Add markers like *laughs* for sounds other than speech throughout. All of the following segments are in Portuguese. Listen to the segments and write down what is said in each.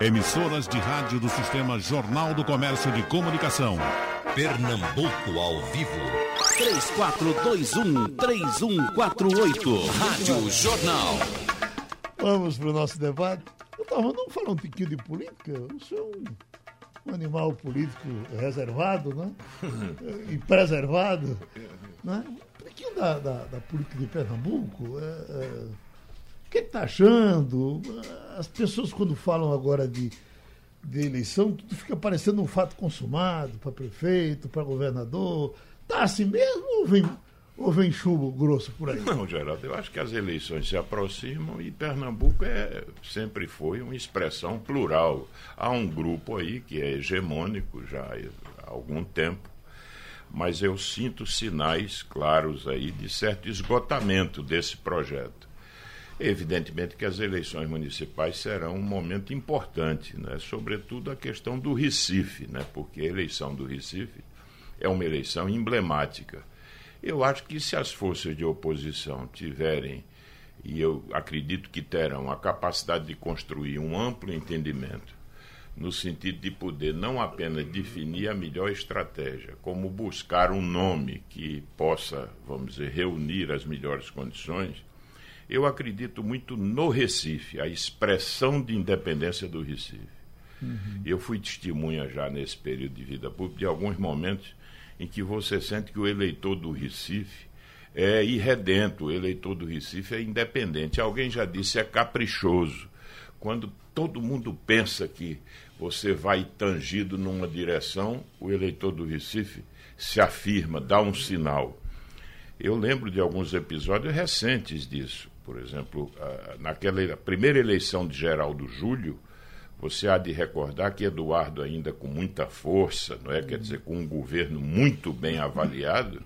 Emissoras de rádio do Sistema Jornal do Comércio de Comunicação. Pernambuco ao vivo. 3421-3148. Rádio Jornal. Vamos para o nosso debate. Eu estava não falando um pouquinho de política. O senhor é um, um animal político reservado, né? *laughs* e preservado. Né? Um pouquinho da, da, da política de Pernambuco. É, é, que está achando? As pessoas, quando falam agora de, de eleição, tudo fica parecendo um fato consumado para prefeito, para governador. Está assim mesmo ou vem, ou vem chumbo grosso por aí? Não, Geraldo, eu acho que as eleições se aproximam e Pernambuco é, sempre foi uma expressão plural. Há um grupo aí que é hegemônico já há algum tempo, mas eu sinto sinais claros aí de certo esgotamento desse projeto. Evidentemente que as eleições municipais serão um momento importante, né? sobretudo a questão do Recife, né? porque a eleição do Recife é uma eleição emblemática. Eu acho que se as forças de oposição tiverem, e eu acredito que terão, a capacidade de construir um amplo entendimento, no sentido de poder não apenas definir a melhor estratégia, como buscar um nome que possa, vamos dizer, reunir as melhores condições eu acredito muito no Recife, a expressão de independência do Recife. Uhum. Eu fui testemunha já nesse período de vida pública de alguns momentos em que você sente que o eleitor do Recife é irredento, o eleitor do Recife é independente. Alguém já disse, é caprichoso. Quando todo mundo pensa que você vai tangido numa direção, o eleitor do Recife se afirma, dá um sinal. Eu lembro de alguns episódios recentes disso. Por exemplo, naquela primeira eleição de Geraldo Júlio, você há de recordar que Eduardo, ainda com muita força, não é? quer dizer, com um governo muito bem avaliado,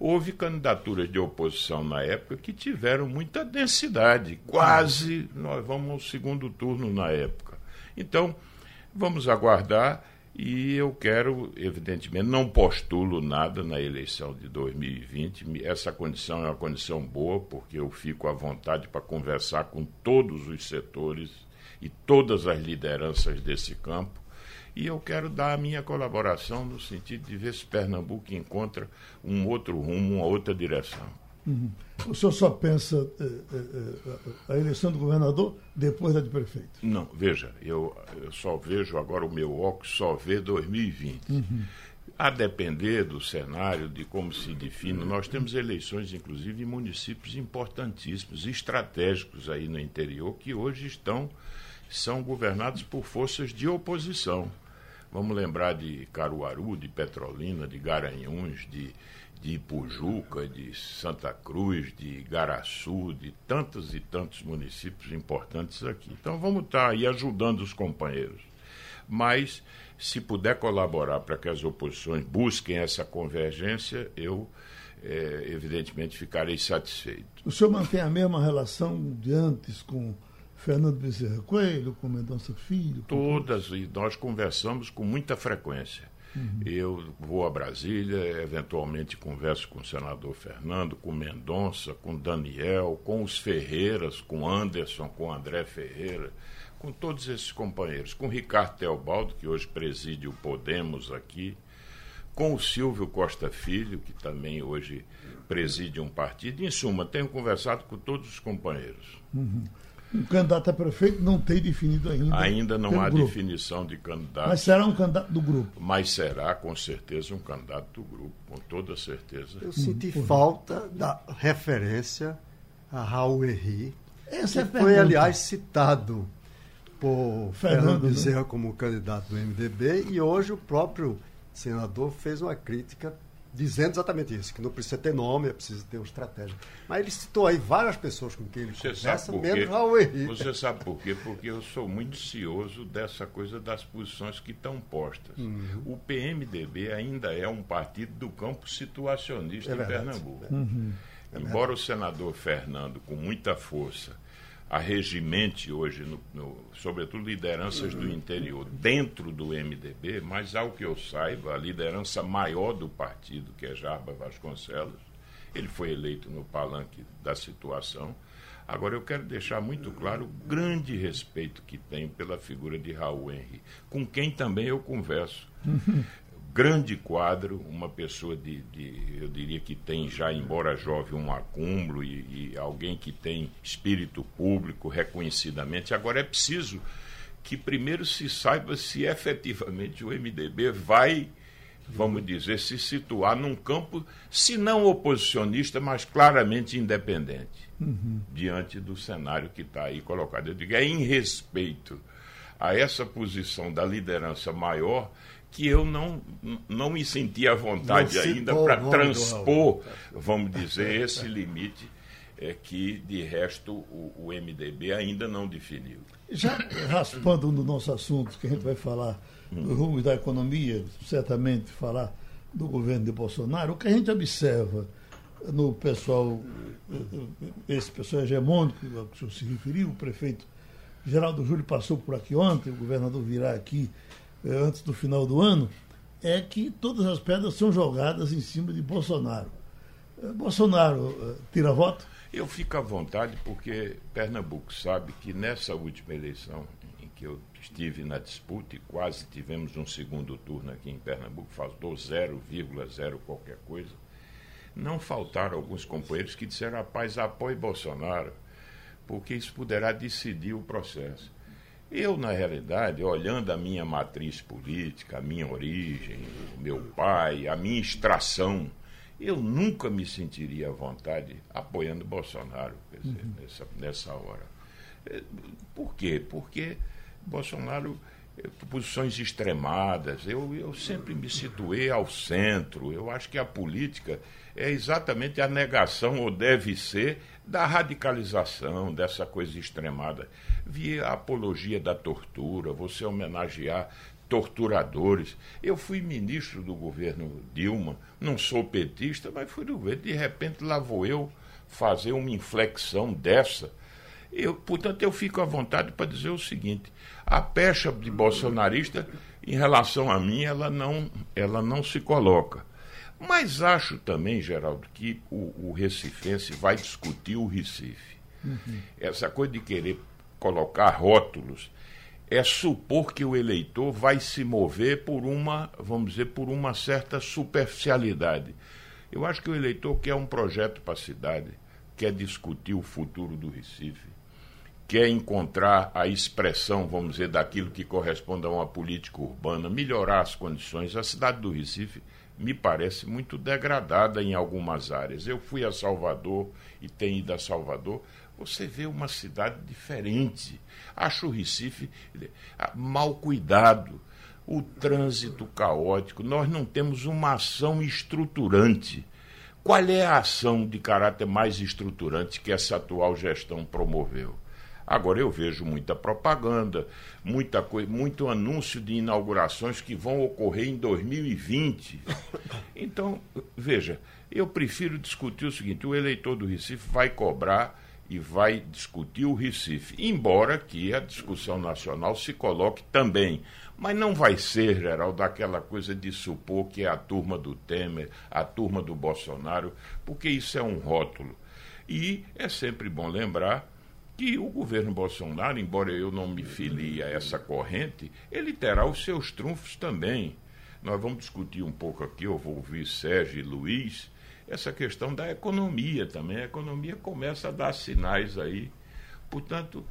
houve candidaturas de oposição na época que tiveram muita densidade, quase nós vamos ao segundo turno na época. Então, vamos aguardar e eu quero, evidentemente, não postulo nada na eleição de 2020. Essa condição é uma condição boa, porque eu fico à vontade para conversar com todos os setores e todas as lideranças desse campo. E eu quero dar a minha colaboração no sentido de ver se Pernambuco encontra um outro rumo, uma outra direção. Uhum. O senhor só pensa eh, eh, eh, a eleição do governador depois da de prefeito? Não, veja, eu, eu só vejo agora o meu óculos, só vê 2020. Uhum. A depender do cenário, de como se define, nós temos eleições, inclusive, em municípios importantíssimos, estratégicos aí no interior, que hoje estão, são governados por forças de oposição. Vamos lembrar de Caruaru, de Petrolina, de Garanhuns, de de Ipujuca, de Santa Cruz, de Garaçu, de tantos e tantos municípios importantes aqui. Então vamos estar aí ajudando os companheiros. Mas, se puder colaborar para que as oposições busquem essa convergência, eu, é, evidentemente, ficarei satisfeito. O senhor mantém a mesma relação de antes com Fernando Bezerra Coelho, com Mendonça Filho? Todas, e nós conversamos com muita frequência. Uhum. Eu vou a Brasília, eventualmente converso com o senador Fernando, com Mendonça, com Daniel, com os Ferreiras, com Anderson, com André Ferreira, com todos esses companheiros, com Ricardo Teobaldo, que hoje preside o Podemos aqui, com o Silvio Costa Filho, que também hoje preside um partido. Em suma, tenho conversado com todos os companheiros. Uhum. O candidato a prefeito não tem definido ainda. Ainda não há grupo. definição de candidato. Mas será um candidato do grupo. Mas será, com certeza, um candidato do grupo, com toda certeza. Eu senti uhum. falta da referência a Raul Henri. Essa que é foi, aliás, citado por Fernando, Fernando né? Bezerra como candidato do MDB e hoje o próprio senador fez uma crítica dizendo exatamente isso, que não precisa ter nome, é preciso ter uma estratégia. Mas ele citou aí várias pessoas com quem ele Você conversa, menos Raul Henrique. Você sabe por quê? Porque eu sou muito cioso dessa coisa das posições que estão postas. Uhum. O PMDB ainda é um partido do campo situacionista é em Pernambuco. Uhum. É Embora o senador Fernando, com muita força, arregimente hoje, no, no, sobretudo lideranças do interior, dentro do MDB, mas ao que eu saiba, a liderança maior do partido, que é Jarba Vasconcelos, ele foi eleito no palanque da situação, Agora, eu quero deixar muito claro o grande respeito que tenho pela figura de Raul Henry, com quem também eu converso. Grande quadro, uma pessoa de, de, eu diria que tem já, embora jovem, um acúmulo e, e alguém que tem espírito público reconhecidamente. Agora é preciso que primeiro se saiba se efetivamente o MDB vai, vamos dizer, se situar num campo, se não oposicionista, mas claramente independente, uhum. diante do cenário que está aí colocado. Eu digo, é em respeito a essa posição da liderança maior que eu não, não me sentia à vontade ainda para transpor, vamos dizer, *laughs* esse limite é, que, de resto, o, o, MDB ainda não definiu. Já raspando no nosso assunto, que a gente vai falar do rumo da economia, certamente falar do governo de Bolsonaro, o que a gente observa no pessoal, esse pessoal hegemônico que o senhor se referiu, o prefeito Geraldo Júlio passou por aqui ontem, o governador virá aqui antes do final do ano, é que todas as pedras são jogadas em cima de Bolsonaro. Eh, Bolsonaro eh, tira voto? Eu fico à vontade porque Pernambuco sabe que nessa última eleição em que eu estive na disputa e quase tivemos um segundo turno aqui em Pernambuco, faltou 0,0 qualquer coisa, não faltaram alguns companheiros que disseram, rapaz, apoie Bolsonaro, porque isso poderá decidir o processo. Eu, na realidade, olhando a minha matriz política, a minha origem, o meu pai, a minha extração, eu nunca me sentiria à vontade apoiando Bolsonaro dizer, uhum. nessa, nessa hora. É, por quê? Porque Bolsonaro, é, posições extremadas, eu, eu sempre me situei ao centro. Eu acho que a política é exatamente a negação, ou deve ser, da radicalização, dessa coisa extremada. Via a apologia da tortura, você homenagear torturadores. Eu fui ministro do governo Dilma, não sou petista, mas fui do governo. De repente, lá vou eu fazer uma inflexão dessa. Eu, portanto, eu fico à vontade para dizer o seguinte: a pecha de bolsonarista, em relação a mim, ela não, ela não se coloca. Mas acho também, Geraldo, que o, o Recifense vai discutir o Recife. Uhum. Essa coisa de querer colocar rótulos é supor que o eleitor vai se mover por uma, vamos dizer, por uma certa superficialidade. Eu acho que o eleitor quer um projeto para a cidade, quer discutir o futuro do Recife, quer encontrar a expressão, vamos dizer, daquilo que corresponde a uma política urbana, melhorar as condições. A cidade do Recife me parece muito degradada em algumas áreas. Eu fui a Salvador e tenho ido a Salvador. Você vê uma cidade diferente. Acho o Recife mal cuidado, o trânsito caótico. Nós não temos uma ação estruturante. Qual é a ação de caráter mais estruturante que essa atual gestão promoveu? Agora eu vejo muita propaganda, muita coisa, muito anúncio de inaugurações que vão ocorrer em 2020. Então, veja, eu prefiro discutir o seguinte: o eleitor do Recife vai cobrar e vai discutir o Recife, embora que a discussão nacional se coloque também. Mas não vai ser, geral, daquela coisa de supor que é a turma do Temer, a turma do Bolsonaro, porque isso é um rótulo. E é sempre bom lembrar que o governo Bolsonaro, embora eu não me filie a essa corrente, ele terá os seus trunfos também. Nós vamos discutir um pouco aqui, eu vou ouvir Sérgio e Luiz, essa questão da economia também. A economia começa a dar sinais aí. Portanto,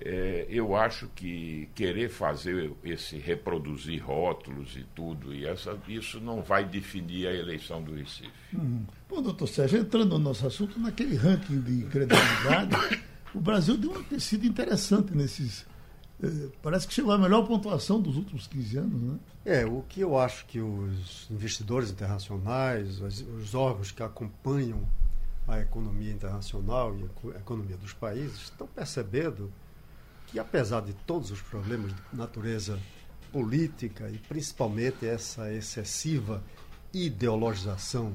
é, eu acho que querer fazer esse reproduzir rótulos e tudo, e essa, isso não vai definir a eleição do Recife. Hum. Bom, doutor Sérgio, entrando no nosso assunto, naquele ranking de credibilidade *coughs* o Brasil deu uma tecido interessante nesses. Eh, parece que chegou à melhor pontuação dos últimos 15 anos, né? É, o que eu acho que os investidores internacionais, os, os órgãos que acompanham a economia internacional e a economia dos países estão percebendo que, apesar de todos os problemas de natureza política e principalmente essa excessiva ideologização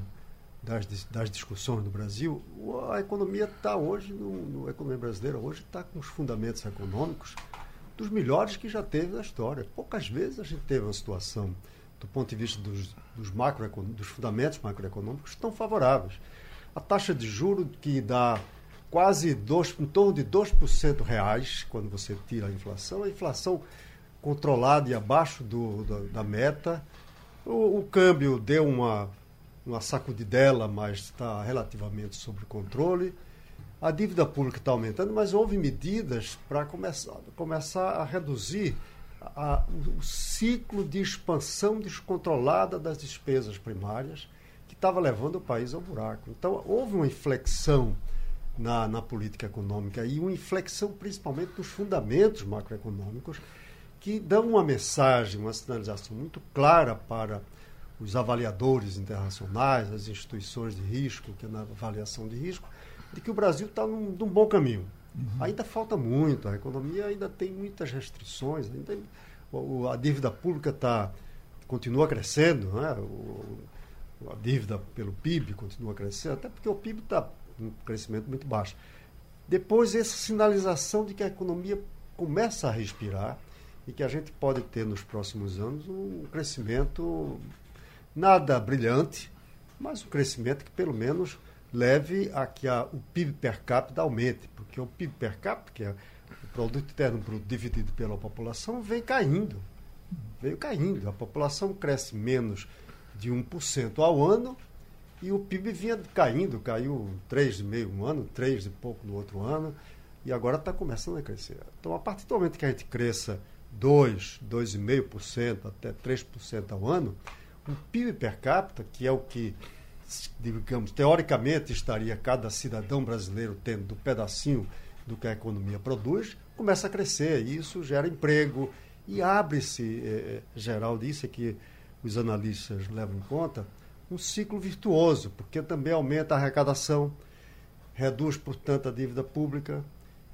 das, das discussões no Brasil, a economia está hoje, no, no, a economia brasileira hoje está com os fundamentos econômicos dos melhores que já teve na história. Poucas vezes a gente teve uma situação, do ponto de vista dos, dos, macro, dos fundamentos macroeconômicos, tão favoráveis. A taxa de juro que dá quase dois, em torno de 2% reais, quando você tira a inflação. A inflação controlada e abaixo do, da, da meta. O, o, câmbio deu uma, uma sacudidela, mas está relativamente sob controle. A dívida pública está aumentando, mas houve medidas para começar, começar a reduzir a, o ciclo de expansão descontrolada das despesas primárias que estava levando o país ao buraco. Então, houve uma inflexão na, na política econômica e uma inflexão principalmente dos fundamentos macroeconômicos que dão uma mensagem, uma sinalização muito clara para os avaliadores internacionais, as instituições de risco, que é na avaliação de risco, de que o Brasil está num, num, bom caminho. Uhum. Ainda falta muito, a economia ainda tem muitas restrições, ainda, o, a dívida pública tá, continua crescendo, né? o, a dívida pelo PIB continua crescendo, até porque o PIB está um crescimento muito baixo. Depois, essa sinalização de que a economia começa a respirar e que a gente pode ter nos próximos anos um crescimento nada brilhante, mas um crescimento que pelo menos leve a que a, o PIB per capita aumente, porque o PIB per capita, que é o produto interno bruto dividido pela população, vem caindo. Veio caindo. A população cresce menos de 1% ao ano e o PIB vinha caindo, caiu 3,5 um ano, 3 e pouco no outro ano, e agora está começando a crescer. Então, a partir do momento que a gente cresça 2, 2,5% até 3% ao ano, o PIB per capita, que é o que, digamos, teoricamente estaria cada cidadão brasileiro tendo um pedacinho do que a economia produz, começa a crescer. E isso gera emprego e abre-se, é, geral disso é que os analistas levam em conta, um ciclo virtuoso, porque também aumenta a arrecadação, reduz, portanto, a dívida pública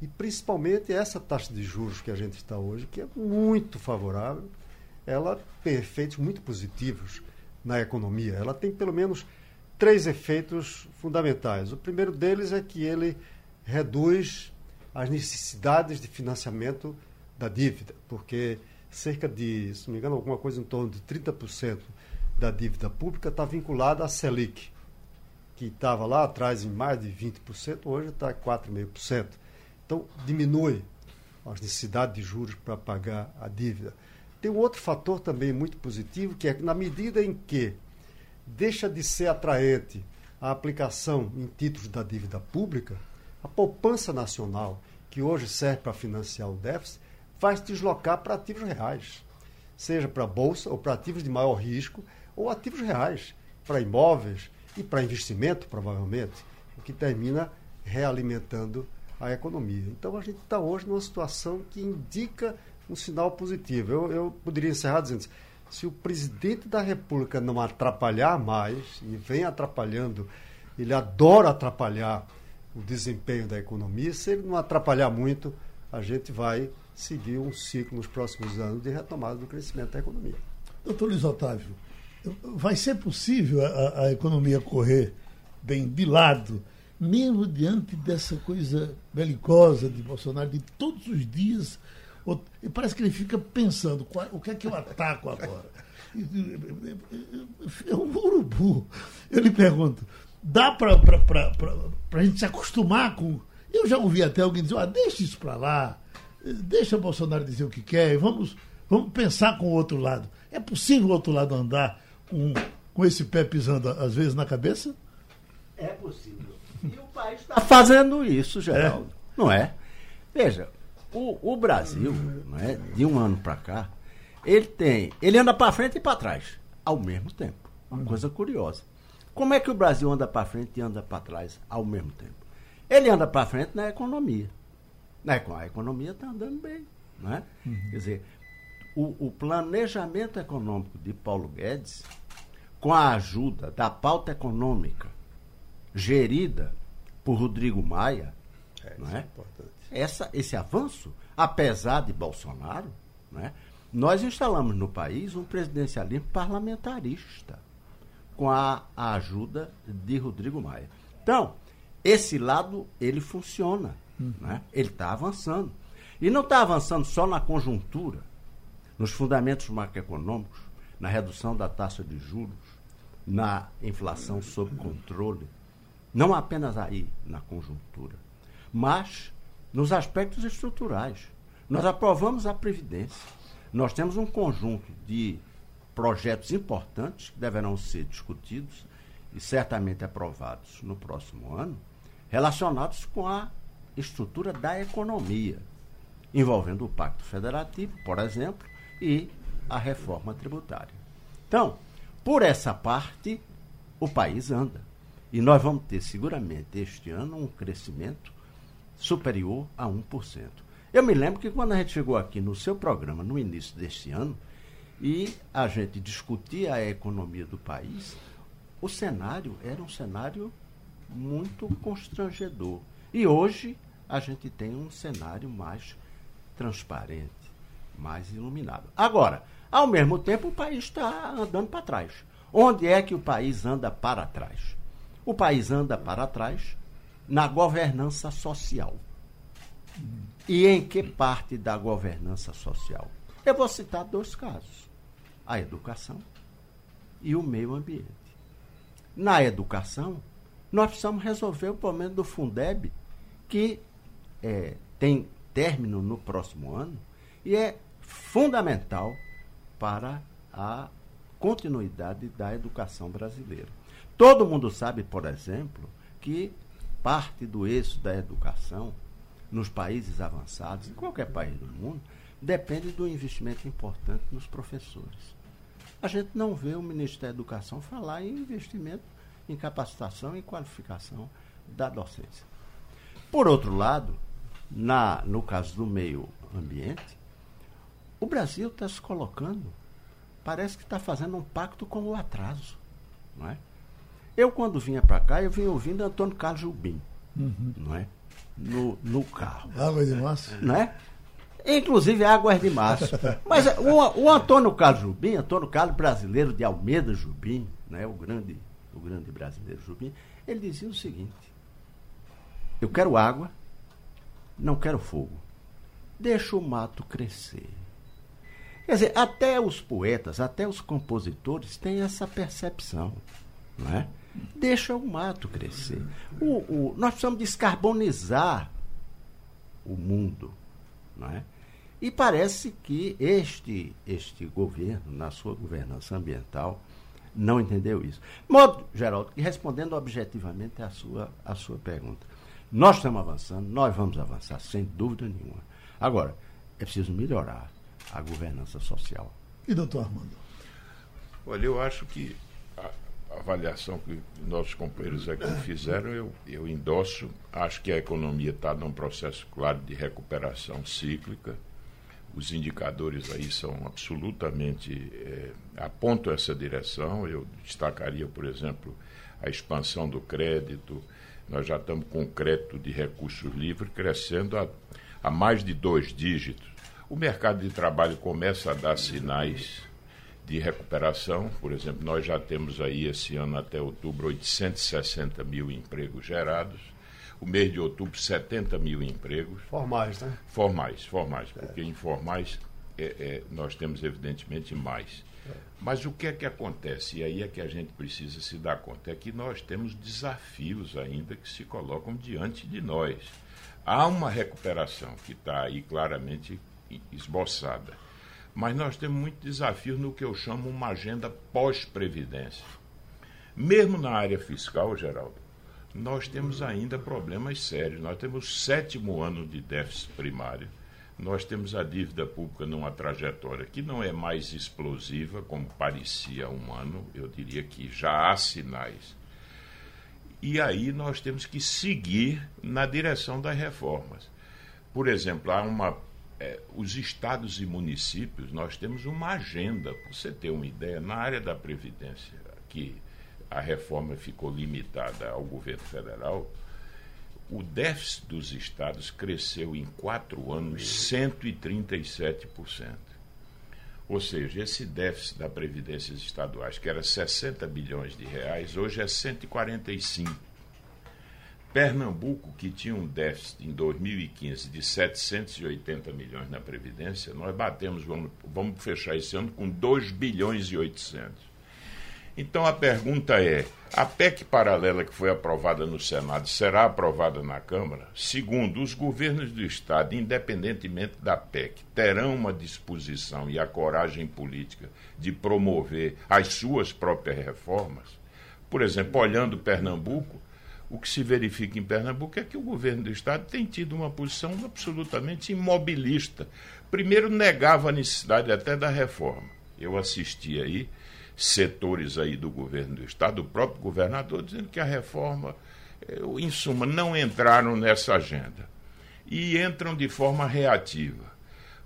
e principalmente essa taxa de juros que a gente está hoje, que é muito favorável, ela tem efeitos muito positivos na economia. Ela tem pelo menos três efeitos fundamentais. O primeiro deles é que ele reduz as necessidades de financiamento da dívida, porque cerca de, se não me engano, alguma coisa em torno de 30% da dívida pública está vinculada à Selic, que estava lá atrás em mais de 20%, hoje está 4,5%. Então, diminui as necessidades de juros para pagar a dívida. Tem um outro fator também muito positivo, que é que na medida em que deixa de ser atraente a aplicação em títulos da dívida pública, a poupança nacional, que hoje serve para financiar o déficit, vai se deslocar para ativos reais, seja para bolsa ou para ativos de maior risco, ou ativos reais, para imóveis e para investimento, provavelmente, o que termina realimentando a economia. Então a gente está hoje numa situação que indica um sinal positivo. Eu, eu poderia encerrar dizendo assim, se o presidente da República não atrapalhar mais, e vem atrapalhando, ele adora atrapalhar o desempenho da economia, se ele não atrapalhar muito, a gente vai seguir um ciclo nos próximos anos de retomada do crescimento da economia. Doutor Luiz Otávio, vai ser possível a, a economia correr bem de lado, mesmo diante dessa coisa belicosa de Bolsonaro, de todos os dias. Parece que ele fica pensando qual, o que é que eu ataco agora. É um urubu. Eu lhe pergunto, dá para a gente se acostumar com. Eu já ouvi até alguém dizer, ah, deixa isso para lá, deixa Bolsonaro dizer o que quer, vamos, vamos pensar com o outro lado. É possível o outro lado andar com, com esse pé pisando, às vezes, na cabeça? É possível. E o país está fazendo isso, Geraldo. É. Não é? Veja, o, o Brasil, não é, de um ano para cá, ele tem. Ele anda para frente e para trás, ao mesmo tempo. Uma coisa curiosa. Como é que o Brasil anda para frente e anda para trás ao mesmo tempo? Ele anda para frente na economia. Na, a economia está andando bem. Não é? Uhum. Quer dizer, o, o planejamento econômico de Paulo Guedes, com a ajuda da pauta econômica gerida por Rodrigo Maia, é, não é? Essa, esse avanço, apesar de Bolsonaro, não é? nós instalamos no país um presidencialismo parlamentarista com a, a ajuda de Rodrigo Maia. Então, esse lado ele funciona, uhum. né? ele está avançando. E não está avançando só na conjuntura, nos fundamentos macroeconômicos, na redução da taxa de juros, na inflação sob controle, não apenas aí na conjuntura, mas nos aspectos estruturais. Nós aprovamos a Previdência. Nós temos um conjunto de projetos importantes que deverão ser discutidos e certamente aprovados no próximo ano, relacionados com a estrutura da economia, envolvendo o Pacto Federativo, por exemplo, e a reforma tributária. Então, por essa parte, o país anda. E nós vamos ter seguramente este ano um crescimento superior a 1%. Eu me lembro que quando a gente chegou aqui no seu programa, no início deste ano, e a gente discutia a economia do país, o cenário era um cenário muito constrangedor. E hoje a gente tem um cenário mais transparente, mais iluminado. Agora, ao mesmo tempo, o país está andando para trás. Onde é que o país anda para trás? O país anda para trás na governança social. E em que parte da governança social? Eu vou citar dois casos: a educação e o meio ambiente. Na educação, nós precisamos resolver o problema do Fundeb, que é, tem término no próximo ano e é fundamental para a continuidade da educação brasileira. Todo mundo sabe, por exemplo, que parte do eixo da educação nos países avançados, em qualquer país do mundo, depende do investimento importante nos professores. A gente não vê o ministro da Educação falar em investimento em capacitação e qualificação da docência. Por outro lado, na, no caso do meio ambiente, o Brasil está se colocando, parece que está fazendo um pacto com o atraso. Não é? Eu, quando vinha para cá, eu vinha ouvindo Antônio Carlos Jubim, uhum. não é? No, no carro. Água de março. Não é? Inclusive águas de março. *laughs* Mas o, o Antônio Carlos Jubim, Antônio Carlos brasileiro de Almeida Jubim, né, o, grande, o grande brasileiro Jubim, ele dizia o seguinte: Eu quero água, não quero fogo. Deixa o mato crescer. Quer dizer, até os poetas, até os compositores têm essa percepção. Não é? Deixa o mato crescer. O, o, nós precisamos descarbonizar o mundo. Não é? E parece que este, este governo, na sua governança ambiental, não entendeu isso. Modo, Geraldo, e respondendo objetivamente à sua, à sua pergunta. Nós estamos avançando, nós vamos avançar, sem dúvida nenhuma. Agora, é preciso melhorar a governança social. E doutor Armando? Olha, eu acho que avaliação que nossos companheiros aqui fizeram, eu, eu endosso. Acho que a economia está num processo claro de recuperação cíclica. Os indicadores aí são absolutamente. É, apontam essa direção. Eu destacaria, por exemplo, a expansão do crédito. Nós já estamos com crédito de recursos livres crescendo a, a mais de dois dígitos. O mercado de trabalho começa a dar sinais de recuperação. Por exemplo, nós já temos aí esse ano até outubro 860 mil empregos gerados. O mês de outubro, 70 mil empregos. Formais, né? Formais, formais, porque é. informais é, é, nós temos evidentemente mais. É. Mas o que é que acontece? E aí é que a gente precisa se dar conta, é que nós temos desafios ainda que se colocam diante de nós. Há uma recuperação que está aí claramente esboçada mas nós temos muitos desafios no que eu chamo uma agenda pós-previdência. Mesmo na área fiscal, Geraldo, nós temos ainda problemas sérios. Nós temos sétimo ano de déficit primário. Nós temos a dívida pública numa trajetória que não é mais explosiva como parecia há um ano. Eu diria que já há sinais. E aí nós temos que seguir na direção das reformas. Por exemplo, há uma é, os estados e municípios, nós temos uma agenda, para você ter uma ideia, na área da Previdência, que a reforma ficou limitada ao governo federal, o déficit dos estados cresceu em quatro anos 137%. Ou seja, esse déficit da Previdência estaduais, que era 60 bilhões de reais, hoje é 145 Pernambuco, que tinha um déficit em 2015 de 780 milhões na Previdência, nós batemos, vamos, vamos fechar esse ano com 2 bilhões e 800. Então a pergunta é: a PEC paralela que foi aprovada no Senado será aprovada na Câmara? Segundo, os governos do Estado, independentemente da PEC, terão uma disposição e a coragem política de promover as suas próprias reformas? Por exemplo, olhando Pernambuco, o que se verifica em Pernambuco é que o governo do Estado tem tido uma posição absolutamente imobilista. Primeiro, negava a necessidade até da reforma. Eu assisti aí setores aí do governo do Estado, o próprio governador, dizendo que a reforma, eh, em suma, não entraram nessa agenda. E entram de forma reativa.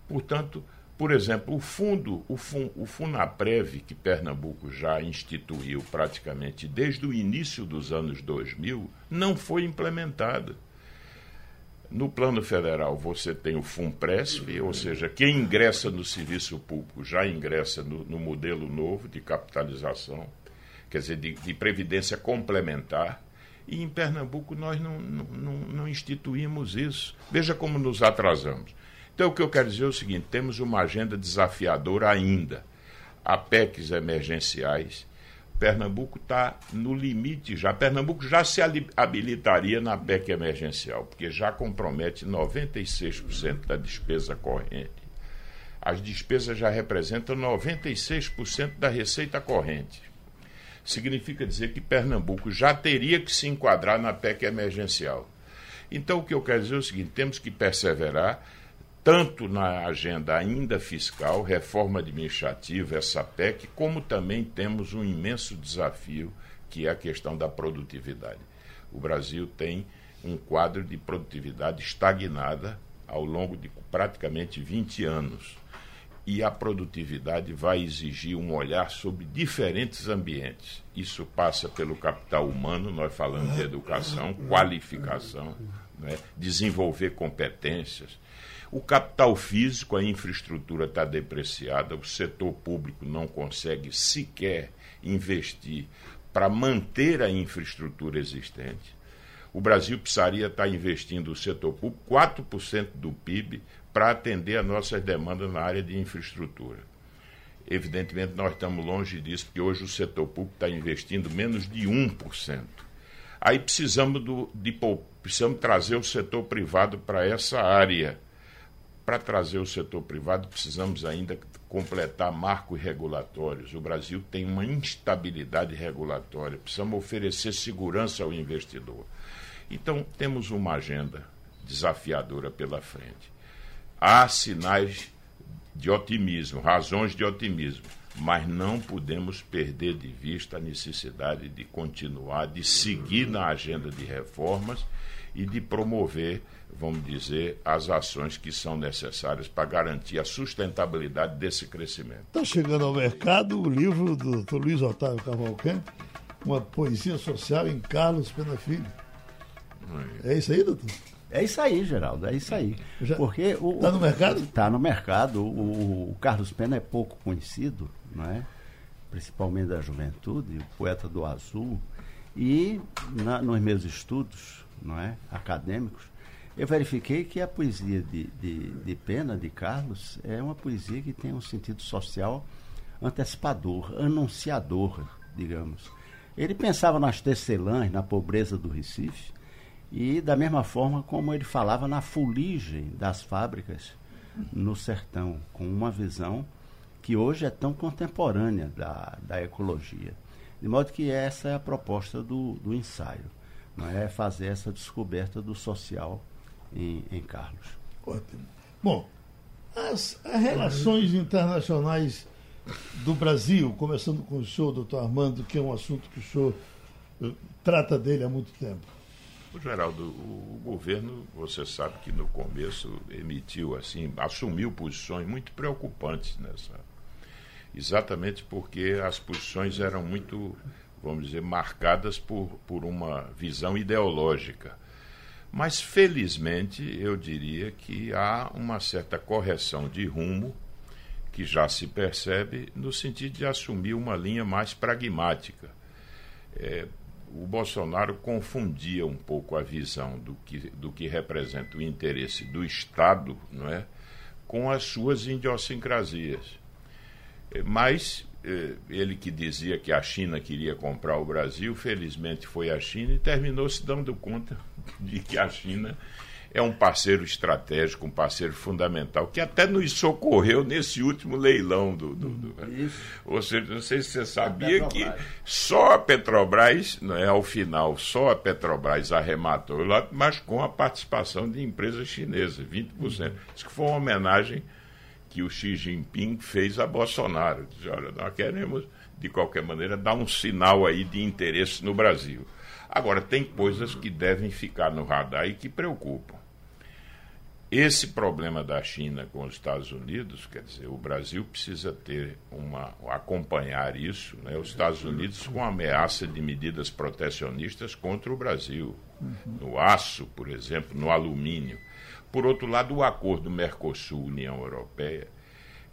Portanto, por exemplo, o fundo, o, fun, o Funaprev, que Pernambuco já instituiu praticamente desde o início dos anos 2000, não foi implementado. No plano federal, você tem o FUNPRESP, ou seja, quem ingressa no serviço público já ingressa no, no modelo novo de capitalização, quer dizer, de, de, previdência complementar. E em Pernambuco nós não, não, não, não instituímos isso. Veja como nos atrasamos. Então, o que eu quero dizer é o seguinte: temos uma agenda desafiadora ainda. Há PECs emergenciais, Pernambuco está no limite já. Pernambuco já se habilitaria na PEC emergencial, porque já compromete 96% da despesa corrente. As despesas já representam 96% da receita corrente. Significa dizer que Pernambuco já teria que se enquadrar na PEC emergencial. Então, o que eu quero dizer é o seguinte: temos que perseverar tanto na agenda ainda fiscal, reforma administrativa, essa PEC, como também temos um imenso desafio que é a questão da produtividade. O Brasil tem um quadro de produtividade estagnada ao longo de praticamente 20 anos. E a produtividade vai exigir um olhar sobre diferentes ambientes. Isso passa pelo capital humano, nós falamos de educação, qualificação, né? desenvolver competências o capital físico, a infraestrutura está depreciada, o setor público não consegue sequer investir para manter a infraestrutura existente. O Brasil precisaria estar investindo o setor público 4% do PIB para atender a nossas demandas na área de infraestrutura. Evidentemente, nós estamos longe disso, porque hoje o setor público está investindo menos de 1%. Aí precisamos, do, de, precisamos trazer o setor privado para essa área para trazer o setor privado, precisamos ainda completar marcos regulatórios. O Brasil tem uma instabilidade regulatória, precisamos oferecer segurança ao investidor. Então, temos uma agenda desafiadora pela frente. Há sinais de otimismo, razões de otimismo, mas não podemos perder de vista a necessidade de continuar, de seguir na agenda de reformas e de promover vamos dizer, as ações que são necessárias para garantir a sustentabilidade desse crescimento. Está chegando ao mercado o livro do Dr. Luiz Otávio Cavalcante, uma poesia social em Carlos Pena Filho. É isso aí, doutor? É isso aí, Geraldo, é isso aí. Já, Porque o está no mercado? Está no mercado. O, o, Carlos Pena é pouco conhecido, não é? Principalmente da juventude, o poeta do azul. E na, nos meus estudos, não é, acadêmicos, eu verifiquei que a poesia de, de, de Pena, de Carlos, é uma poesia que tem um sentido social antecipador, anunciador, digamos. Ele pensava nas tecelãs, na pobreza do Recife, e da mesma forma como ele falava na fuligem das fábricas no sertão, com uma visão que hoje é tão contemporânea da, da ecologia. De modo que essa é a proposta do, do ensaio, não é fazer essa descoberta do social em, em Carlos. Ótimo. Bom, as, as, relações internacionais do Brasil, começando com o senhor, doutor Armando, que é um assunto que o senhor uh, trata dele há muito tempo. Geraldo, o, o governo, você sabe que no começo emitiu assim, assumiu posições muito preocupantes nessa. Exatamente porque as posições eram muito, vamos dizer, marcadas por, por uma visão ideológica. Mas, felizmente, eu diria que há uma certa correção de rumo que já se percebe no sentido de assumir uma linha mais pragmática. É, o Bolsonaro confundia um pouco a visão do que, do que representa o interesse do Estado não é, com as suas idiosincrasias. É, mas ele que dizia que a China queria comprar o Brasil, felizmente foi a China e terminou se dando conta *laughs* de que a China é um parceiro estratégico, um parceiro fundamental, que até nos socorreu nesse último leilão do. do, do ou seja, não sei se você sabia que só a Petrobras, não é, ao final, só a Petrobras arrematou lá, mas com a participação de empresas chinesas, 20%. Uhum. Isso que foi uma homenagem que o Xi Jinping fez a Bolsonaro. Diz, olha, nós queremos, de qualquer maneira, dar um sinal aí de interesse no Brasil. Agora, tem coisas que devem ficar no radar e que preocupam. Esse problema da China com os Estados Unidos, quer dizer, o Brasil precisa ter uma acompanhar isso, né? Os Estados Unidos com ameaça de medidas protecionistas contra o Brasil, no aço, por exemplo, no alumínio. Por outro lado, o acordo Mercosul-União Europeia,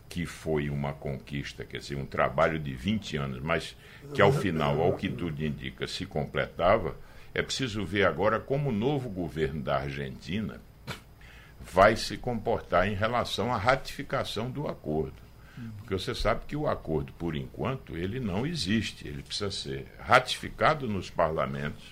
que foi uma conquista, quer dizer, um trabalho de 20 anos, mas que ao final, ao que tudo indica, se completava, é preciso ver agora como o novo governo da Argentina vai se comportar em relação à ratificação do acordo. Porque você sabe que o acordo, por enquanto, ele não existe, ele precisa ser ratificado nos parlamentos,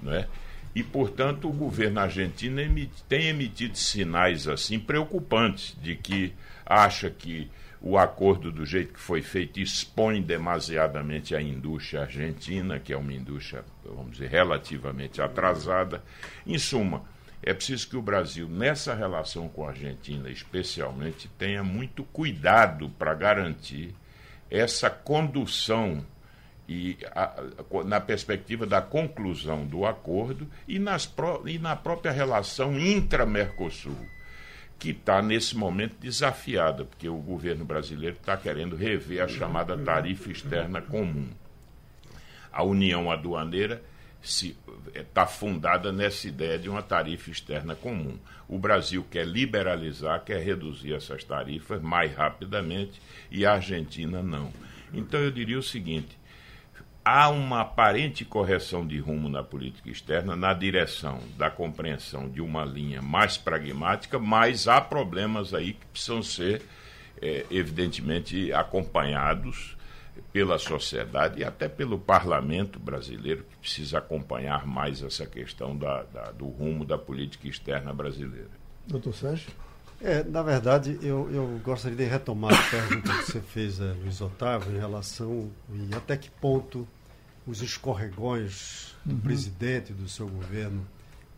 não é? E, portanto, o governo argentino tem emitido sinais assim preocupantes de que acha que o acordo do jeito que foi feito expõe demasiadamente a indústria argentina, que é uma indústria, vamos dizer, relativamente atrasada. Em suma, é preciso que o Brasil, nessa relação com a Argentina, especialmente, tenha muito cuidado para garantir essa condução e a, na perspectiva da conclusão do acordo e, nas pro, e na própria relação intra-Mercosul, que está nesse momento desafiada, porque o governo brasileiro está querendo rever a chamada tarifa externa comum. A União Aduaneira está fundada nessa ideia de uma tarifa externa comum. O Brasil quer liberalizar, quer reduzir essas tarifas mais rapidamente e a Argentina não. Então eu diria o seguinte: há uma aparente correção de rumo na política externa na direção da compreensão de uma linha mais pragmática, mas há problemas aí que precisam ser, é, evidentemente, acompanhados pela sociedade e até pelo parlamento brasileiro, que precisa acompanhar mais essa questão da, da, do rumo da política externa brasileira. Doutor Sérgio? É, na verdade, eu, eu gostaria de retomar a pergunta que você fez, é, Luiz Otávio, em relação e até que ponto os escorregões do uhum. presidente do seu governo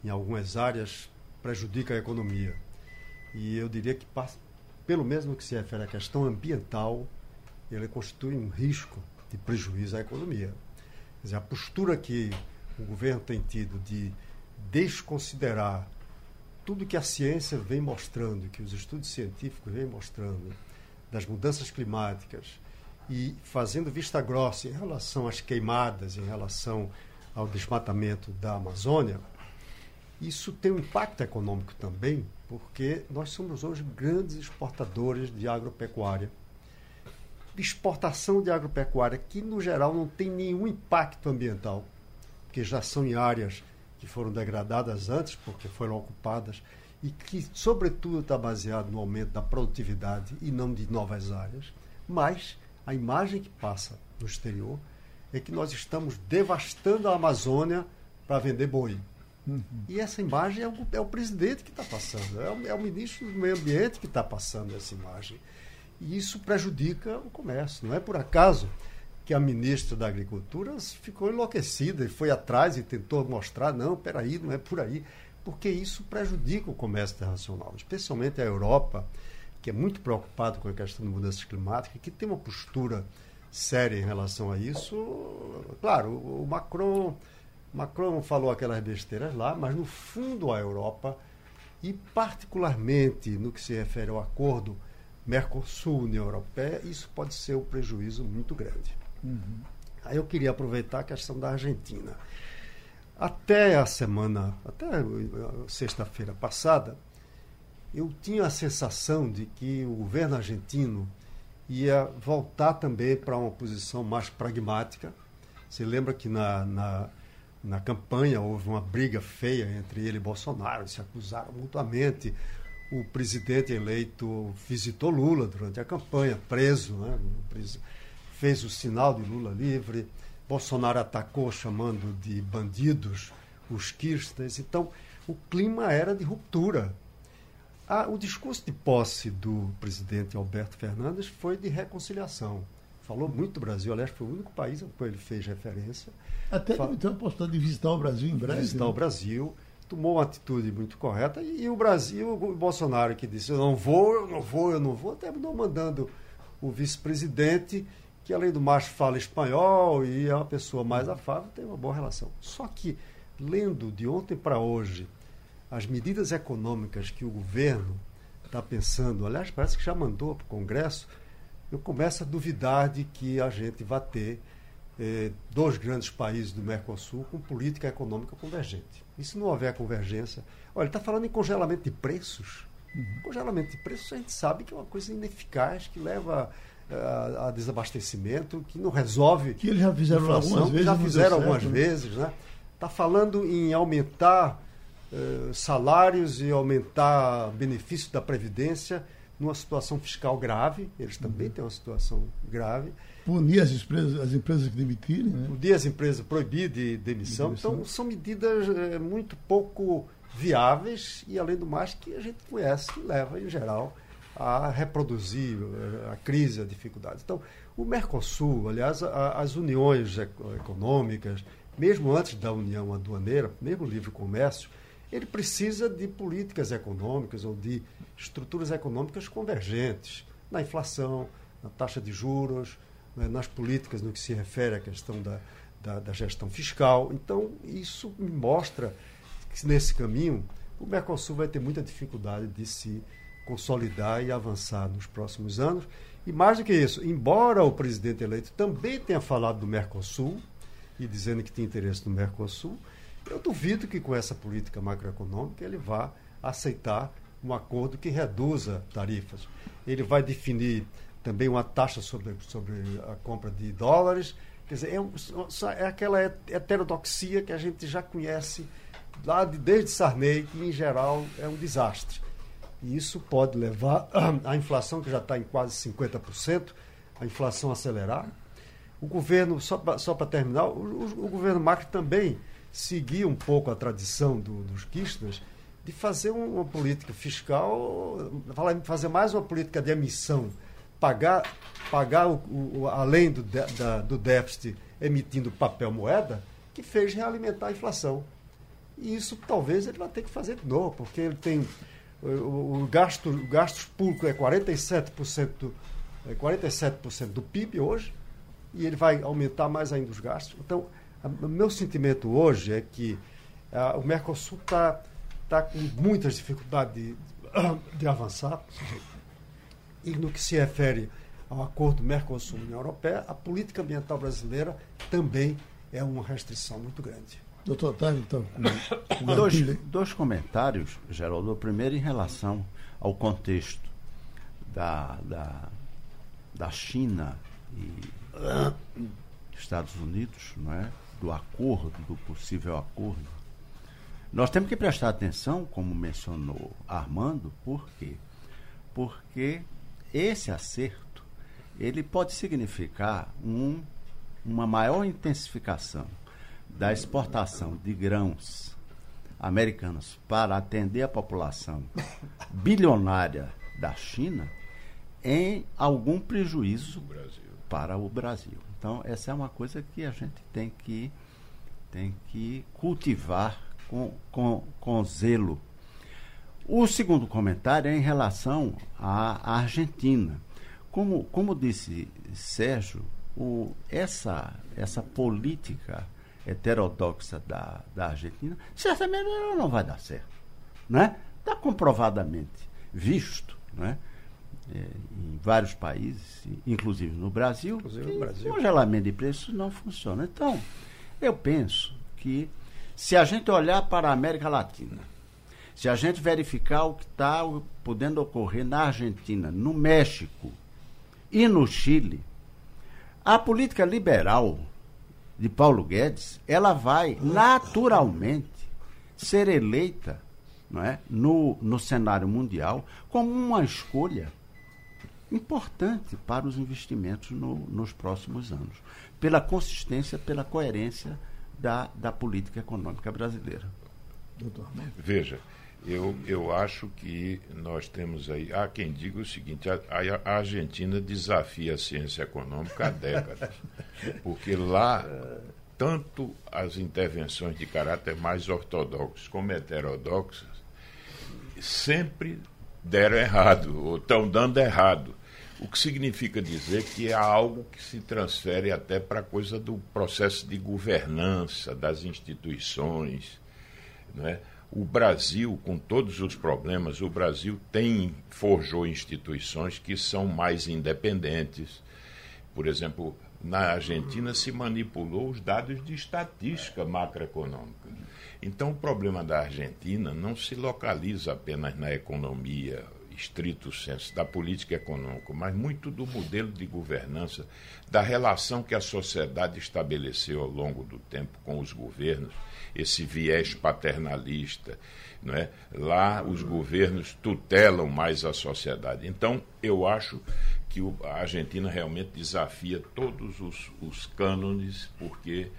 em algumas áreas prejudicam a economia. E eu diria que, pelo menos no que se refere à questão ambiental, ele constitui um risco de prejuízo à economia. Quer dizer, a postura que o governo tem tido de desconsiderar tudo que a ciência vem mostrando, que os estudos científicos vêm mostrando, das mudanças climáticas, e fazendo vista grossa em relação às queimadas, em relação ao desmatamento da Amazônia, isso tem um impacto econômico também, porque nós somos hoje grandes exportadores de agropecuária. Exportação de agropecuária, que no geral não tem nenhum impacto ambiental, porque já são em áreas que foram degradadas antes, porque foram ocupadas, e que, sobretudo, está baseado no aumento da produtividade e não de novas áreas. Mas a imagem que passa no exterior é que nós estamos devastando a Amazônia para vender boi. Uhum. E essa imagem é o, é o presidente que está passando, é o, é o ministro do Meio Ambiente que está passando essa imagem. E isso prejudica o comércio. Não é por acaso que a ministra da Agricultura ficou enlouquecida e foi atrás e tentou mostrar, não, peraí, não é por aí, porque isso prejudica o comércio internacional, especialmente a Europa, que é muito preocupada com a questão de mudanças climáticas, que tem uma postura séria em relação a isso. Claro, o Macron, Macron falou aquelas besteiras lá, mas no fundo a Europa, e particularmente no que se refere ao acordo Mercosul, União Europeia, isso pode ser um prejuízo muito grande. Uhum. Aí eu queria aproveitar a questão da Argentina. Até a semana, até sexta-feira passada, eu tinha a sensação de que o governo argentino ia voltar também para uma posição mais pragmática. Você lembra que na, na, na campanha houve uma briga feia entre ele e Bolsonaro, se acusaram mutuamente o presidente eleito visitou Lula durante a campanha, preso, né? Fez o sinal de Lula livre, Bolsonaro atacou chamando de bandidos os kirchners. Então, o clima era de ruptura. Ah, o discurso de posse do presidente Alberto Fernandes foi de reconciliação. Falou muito do Brasil, aliás, foi o único país ao qual ele fez referência. Até Fal... então apostando de visitar o Brasil em breve. Visitar né? o Brasil, tomou uma atitude muito correta. E, e, o Brasil, o Bolsonaro que disse: eu não vou, eu não vou, eu não vou, terminou mandando o vice-presidente, que além do mais fala espanhol e é uma pessoa mais afável, tem uma boa relação. Só que, lendo de ontem para hoje as medidas econômicas que o governo está pensando, aliás, parece que já mandou para o Congresso, eu começo a duvidar de que a gente vai ter eh, dois grandes países do Mercosul com política econômica convergente. E se não houver convergência. Olha, ele está falando em congelamento de preços. Uhum. Congelamento de preços a gente sabe que é uma coisa ineficaz, que leva a, eh, a desabastecimento, que não resolve. Que eles já fizeram algumas vezes. Já fizeram algumas certo, né? vezes, né? Está falando em aumentar uh, salários e aumentar benefícios da Previdência numa situação fiscal grave, eles também uhum. têm uma situação grave. Punir as empresas, as empresas que demitirem, né? Punir as empresas, proibir de demissão. de demissão. Então, são medidas é, muito pouco viáveis e, além do mais, que a gente conhece, que leva, em geral, a reproduzir eh, a crise, a dificuldade. Então, o Mercosul, aliás, a, as uniões econômicas, mesmo antes da União Aduaneira, mesmo o livre comércio, ele precisa de políticas econômicas ou de estruturas econômicas convergentes na inflação, na taxa de juros, né, nas políticas no que se refere à questão da, da, da gestão fiscal. Então, isso me mostra que nesse caminho o Mercosul vai ter muita dificuldade de se consolidar e avançar nos próximos anos. E mais do que isso, embora o presidente eleito também tenha falado do Mercosul e dizendo que tem interesse no Mercosul, eu duvido que com essa política macroeconômica ele vá aceitar um acordo que reduza tarifas. Ele vai definir também uma taxa sobre, sobre a compra de dólares. Quer dizer, é, um, é aquela heterodoxia que a gente já conhece lá de, desde Sarney, que em geral é um desastre. E isso pode levar *clears throat* a inflação, que já está em quase 50%, a inflação acelerar. O governo, só para terminar, o, o, governo Macri também seguir um pouco a tradição do, dos Kirchners de fazer uma política fiscal, fazer mais uma política de emissão, pagar, pagar o, o além do, da, do déficit emitindo papel moeda, que fez realimentar a inflação. E isso talvez ele vai ter que fazer de novo, porque ele tem o, gasto, o gastos públicos é 47%, do, é 47% do PIB hoje, e ele vai aumentar mais ainda os gastos. Então, o meu sentimento hoje é que uh, o Mercosul está tá com muitas dificuldades de, *coughs* de avançar. E no que se refere ao acordo Mercosul-União Europeia, a política ambiental brasileira também é uma restrição muito grande. Doutor Otávio, então. *coughs* dois, dois comentários, Geraldo. O primeiro em relação ao contexto da, da, da China e *coughs* Estados Unidos, não é? do acordo, do possível acordo, nós temos que prestar atenção, como mencionou Armando, por quê? Porque esse acerto ele pode significar um, uma maior intensificação da exportação de grãos americanos para atender a população bilionária da China em algum prejuízo para o Brasil. Então, essa é uma coisa que a gente tem que, tem que cultivar com, com, com zelo. O segundo comentário é em relação à Argentina. Como, como disse Sérgio, o, essa, essa política heterodoxa da, da Argentina, certamente ela não vai dar certo. Né? Está comprovadamente visto. Né? é, em vários países, inclusive no Brasil, inclusive no Brasil. o congelamento de preços não funciona. Então, eu penso que se a gente olhar para a América Latina, se a gente verificar o que está podendo ocorrer na Argentina, no México e no Chile, a política liberal de Paulo Guedes, ela vai naturalmente ser eleita não é, no, no cenário mundial como uma escolha importante para os investimentos no, nos próximos anos, pela consistência, pela coerência da, da política econômica brasileira. Doutor. Veja, eu, eu acho que nós temos aí. Há quem diga o seguinte: a, a Argentina desafia a ciência econômica há décadas. *laughs* Porque lá, tanto as intervenções de caráter mais ortodoxo como heterodoxas sempre deram errado, ou estão dando errado. O que significa dizer que é algo que se transfere até para a coisa do processo de governança das instituições. Não é? o Brasil, com todos os problemas, o Brasil tem, forjou instituições que são mais independentes. Por exemplo, na Argentina se manipulou os dados de estatística macroeconômica. Então, o problema da Argentina não se localiza apenas na economia, estrito senso, da política econômica, mas muito do modelo de governança, da relação que a sociedade estabeleceu ao longo do tempo com os governos esse viés paternalista. Não é? Lá os governos tutelam mais a sociedade. Então, eu acho que a Argentina realmente desafia todos os, os cânones, porque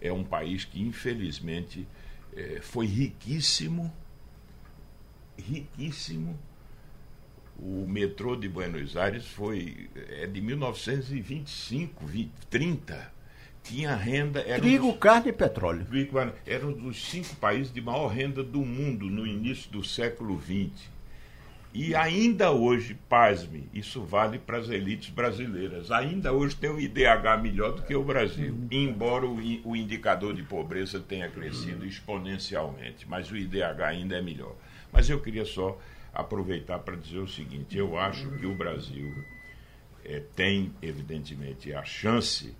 é um país que, infelizmente, é, foi riquíssimo, riquíssimo. O metrô de Buenos Aires foi é de 1925, 20, 30 tinha renda. Trigo, dos, carne e petróleo. Era um dos cinco países de maior renda do mundo no início do século XX. E ainda hoje, pasme, isso vale para as elites brasileiras. Ainda hoje tem um IDH melhor do que o Brasil, embora o, o indicador de pobreza tenha crescido exponencialmente, mas o IDH ainda é melhor. Mas eu queria só aproveitar para dizer o seguinte: eu acho que o Brasil é, tem, evidentemente, a chance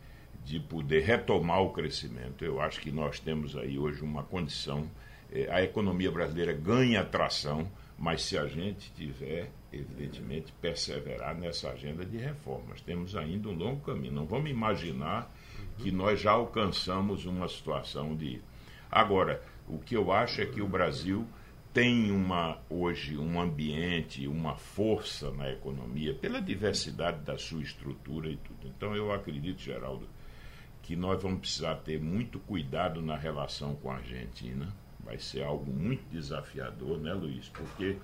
de poder retomar o crescimento. Eu acho que nós temos aí hoje uma condição. Eh, a economia brasileira ganha atração, mas se a gente tiver, evidentemente, perseverar nessa agenda de reformas, temos ainda um longo caminho. Não vamos imaginar que nós já alcançamos uma situação de. Agora, o que eu acho é que o Brasil tem uma hoje um ambiente, uma força na economia pela diversidade da sua estrutura e tudo. Então eu acredito, Geraldo, que nós vamos precisar ter muito cuidado na relação com a Argentina. Vai ser algo muito desafiador, né, Luiz? Porque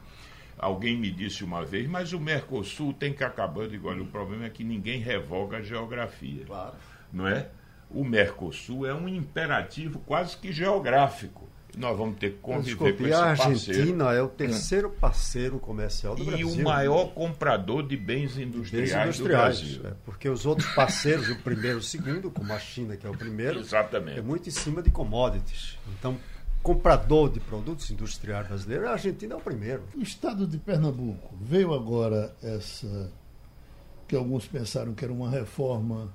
alguém me disse uma vez, mas o Mercosul tem que acabar. Eu digo, olha, o problema é que ninguém revoga a geografia. Claro. Não é? O Mercosul é um imperativo quase que geográfico nós vamos ter que conviver Desculpe, com esse a Argentina parceiro. é o terceiro parceiro comercial do e Brasil. E o maior comprador de bens industriais, bens industriais do Brasil. É, porque os outros parceiros, o primeiro e o segundo, como a China, que é o primeiro, Exatamente. é muito em cima de commodities. Então, comprador de produtos industriais brasileiros, a Argentina é o primeiro. O estado de Pernambuco veio agora essa que alguns pensaram que era uma reforma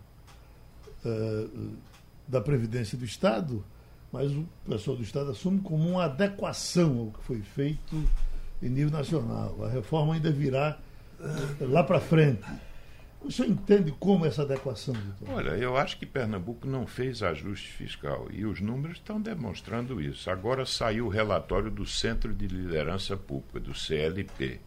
uh, da Previdência do Estado, mas o pessoal do Estado assume como uma adequação ao que foi feito em nível nacional. A reforma ainda virá lá para frente. O senhor entende como essa adequação, doutor? Olha, eu acho que Pernambuco não fez ajuste fiscal e os números estão demonstrando isso. Agora saiu o relatório do Centro de Liderança Pública, do CLP,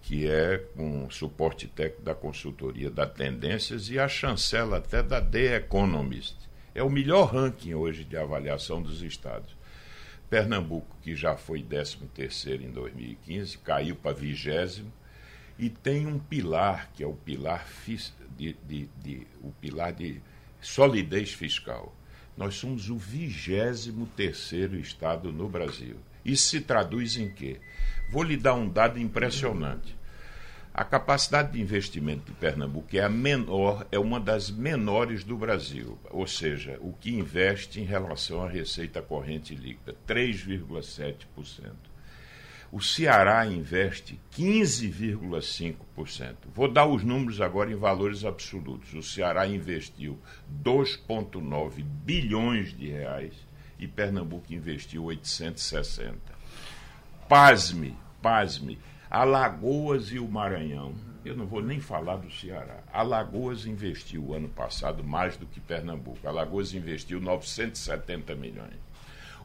que é com suporte técnico da consultoria da Tendências e a chancela até da The Economist é o melhor ranking hoje de avaliação dos estados. Pernambuco, que já foi 13º em 2015, caiu para 20 e tem um pilar, que é o pilar de, de, de, o pilar de solidez fiscal. Nós somos o 23º estado no Brasil. Isso se traduz em quê? Vou lhe dar um dado impressionante. A capacidade de investimento de Pernambuco é a menor, é uma das menores do Brasil, ou seja, o que investe em relação à receita corrente líquida, 3,7%. O Ceará investe 15,5%. Vou dar os números agora em valores absolutos. O Ceará investiu 2,9 bilhões de reais e Pernambuco investiu 860. Pasme, pasme Alagoas e o Maranhão. Eu não vou nem falar do Ceará. Alagoas investiu ano passado mais do que Pernambuco. Alagoas investiu 970 milhões.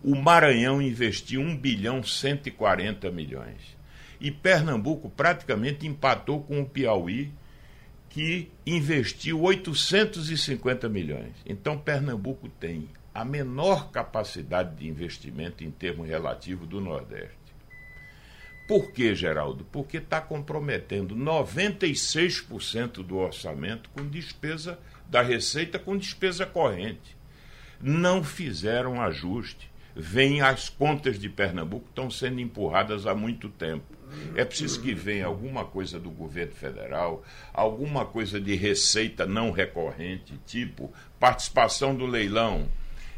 O Maranhão investiu 1 bilhão 140 milhões. E Pernambuco praticamente empatou com o Piauí que investiu 850 milhões. Então, Pernambuco tem a menor capacidade de investimento em termos relativos do Nordeste. Por que, Geraldo? Porque está comprometendo 96% do orçamento com despesa da receita com despesa corrente. Não fizeram ajuste. Vêm as contas de Pernambuco estão sendo empurradas há muito tempo. É preciso que venha alguma coisa do governo federal, alguma coisa de receita não recorrente, tipo participação do leilão.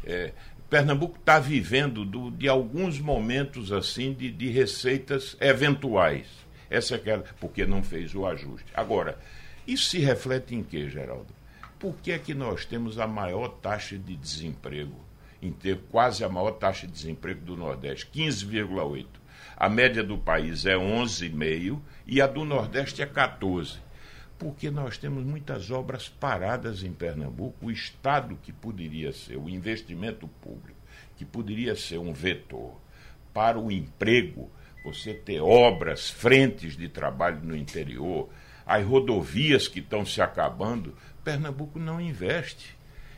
É, Pernambuco está vivendo do, de alguns momentos assim de, de receitas eventuais. Essa é aquela, porque não fez o ajuste. Agora, isso se reflete em quê, Geraldo? Por que é que nós temos a maior taxa de desemprego? Em ter quase a maior taxa de desemprego do Nordeste, 15,8. A média do país é 11,5 e a do Nordeste é 14. Porque nós temos muitas obras paradas em Pernambuco, o Estado que poderia ser, o investimento público, que poderia ser um vetor para o emprego, você ter obras, frentes de trabalho no interior, as rodovias que estão se acabando, Pernambuco não investe.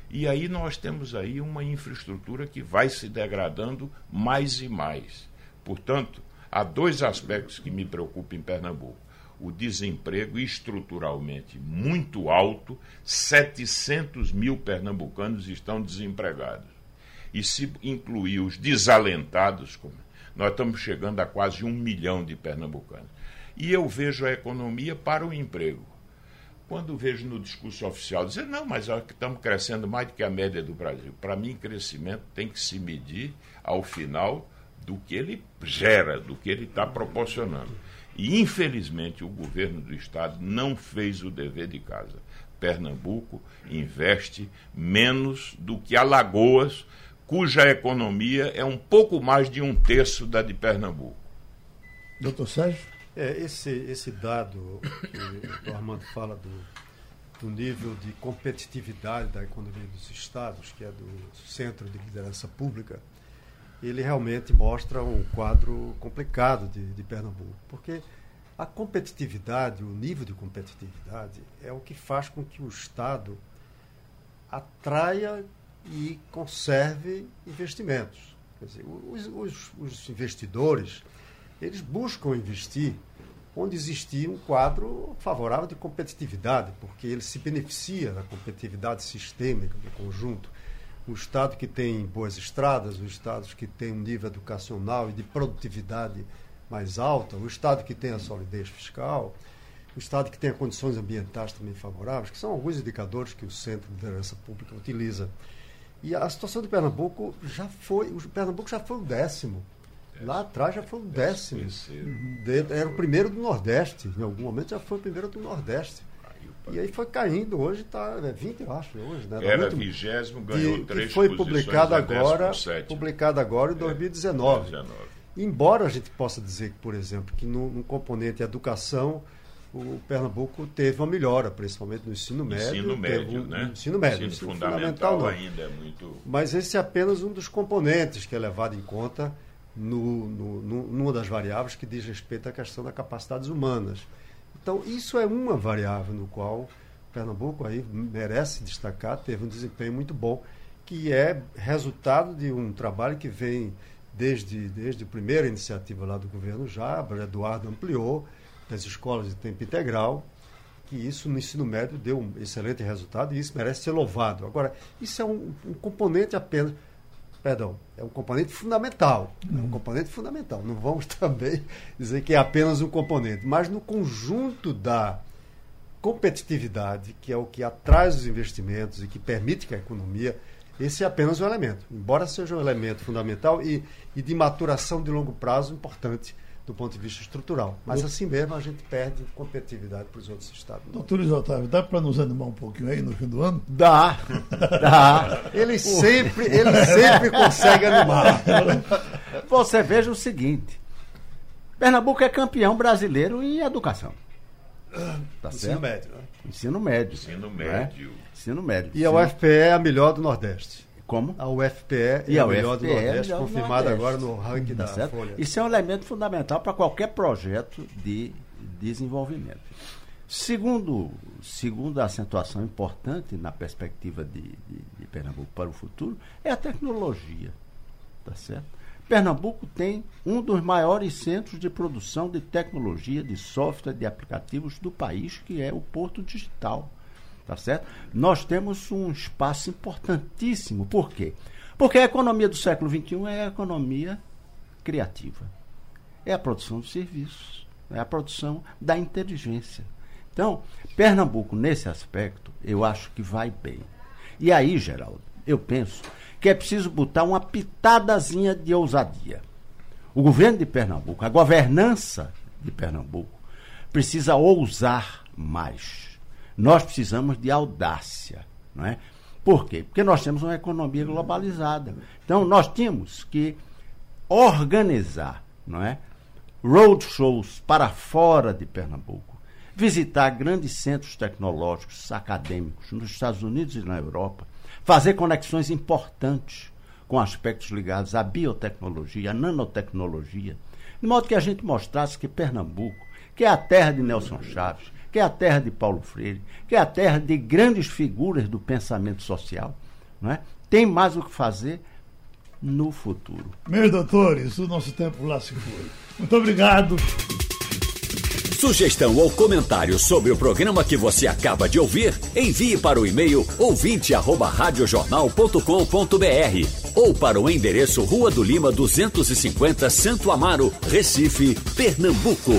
E aí nós temos aí uma infraestrutura que vai se degradando mais e mais. Portanto, Há dois aspectos que me preocupam em Pernambuco. O desemprego estruturalmente muito alto, 700 mil pernambucanos estão desempregados. E se incluir os desalentados, nós estamos chegando a quase um milhão de pernambucanos. E eu vejo a economia para o emprego. Quando vejo no discurso oficial dizer, não, mas estamos crescendo mais do que a média do Brasil. Para mim, crescimento tem que se medir ao final do que ele gera, do que ele está proporcionando. E, infelizmente, o governo do Estado não fez o dever de casa. Pernambuco investe menos do que Alagoas, cuja economia é um pouco mais de um terço da de Pernambuco. Doutor Sérgio? É, esse, esse dado que o Armando fala do, do nível de competitividade da economia dos estados, que é do Centro de Liderança Pública, ele realmente mostra um quadro complicado de, de Pernambuco, porque a competitividade, o nível de competitividade, é o que faz com que o Estado atraia e conserve investimentos. Quer dizer, os, os, os investidores, eles buscam investir onde existia um quadro favorável de competitividade, porque ele se beneficia da competitividade sistêmica do conjunto o estado que tem boas estradas, os estados que têm um nível educacional e de produtividade mais alta, o estado que tem a solidez fiscal, o estado que tem condições ambientais também favoráveis, que são alguns indicadores que o Centro de Liderança Pública utiliza. E a situação de Pernambuco já foi, o Pernambuco já foi o décimo. Lá atrás já foi o décimo. Era o primeiro do Nordeste. Em algum momento já foi o primeiro do Nordeste. E aí foi caindo, hoje está é 20, eu acho, hoje, né? Era muito, vigésimo, ganhou de, três foi publicado agora, publicado agora em 2019. É, 2019. Embora a gente possa dizer por exemplo, que no, no, componente educação, o Pernambuco teve uma melhora, principalmente no ensino médio. Ensino médio, um, né? Ensino médio. Ensino, ensino fundamental, fundamental ainda é muito... Mas esse é apenas um dos componentes que é levado em conta no, no, no, numa das variáveis que diz respeito à questão das capacidades humanas. Então, isso é uma variável no qual Pernambuco aí merece destacar, teve um desempenho muito bom, que é resultado de um trabalho que vem desde, desde a primeira iniciativa lá do governo o Eduardo ampliou, das escolas de tempo integral, que isso no ensino médio deu um excelente resultado e isso merece ser louvado. Agora, isso é um, um componente apenas perdão, é um componente fundamental. É um componente fundamental. Não vamos *laughs* também dizer que é apenas um componente, mas no conjunto da competitividade, que é o que atrai os investimentos e que permite que a economia, esse é apenas um elemento. Embora seja um elemento fundamental e, e de maturação de longo prazo importante do ponto de vista estrutural. Mas assim mesmo a gente perde competitividade para os outros estados. Doutor Luiz Otávio, dá para nos animar um pouquinho aí no fim do ano? Dá, dá. Ele sempre, ele sempre consegue animar. *laughs* Você veja o seguinte: Pernambuco é campeão brasileiro em educação. Tá Ensino médio, né? Ensino médio. Ensino médio. Né? Ensino médio. E a UFPE é a melhor do Nordeste. Como? A UFPE e é a, melhor UFPE do Nordeste, é confirmada agora no ranking tá da certo? Folha. Isso é um elemento fundamental para qualquer projeto de desenvolvimento. Segundo, segundo a acentuação importante na perspectiva de, de, de Pernambuco para o futuro é a tecnologia. Tá certo? Pernambuco tem um dos maiores centros de produção de tecnologia, de software, de aplicativos do país, que é o Porto Digital. Tá certo? Nós temos um espaço importantíssimo. Por quê? Porque a economia do século XXI é a economia criativa. É a produção de serviços, é a produção da inteligência. Então, Pernambuco, nesse aspecto, eu acho que vai bem. E aí, Geraldo, eu penso que é preciso botar uma pitadazinha de ousadia. O governo de Pernambuco, a governança de Pernambuco, precisa ousar mais. Nós precisamos de audácia, não é? Por quê? Porque nós temos uma economia globalizada. Então, nós tínhamos que organizar, não é? Roadshows para fora de Pernambuco, visitar grandes centros tecnológicos, acadêmicos nos Estados Unidos e na Europa, fazer conexões importantes com aspectos ligados à biotecnologia, à nanotecnologia, de modo que a gente mostrasse que Pernambuco, que é a terra de Nelson Chaves, que é a terra de Paulo Freire, que é a terra de grandes figuras do pensamento social, não é? tem mais o que fazer no futuro. Meus doutores, o nosso tempo lá se foi. Muito obrigado. Sugestão ou comentário sobre o programa que você acaba de ouvir, envie para o e-mail ouvinte@radiojornal.com.br ou para o endereço Rua do Lima 250, Santo Amaro, Recife, Pernambuco.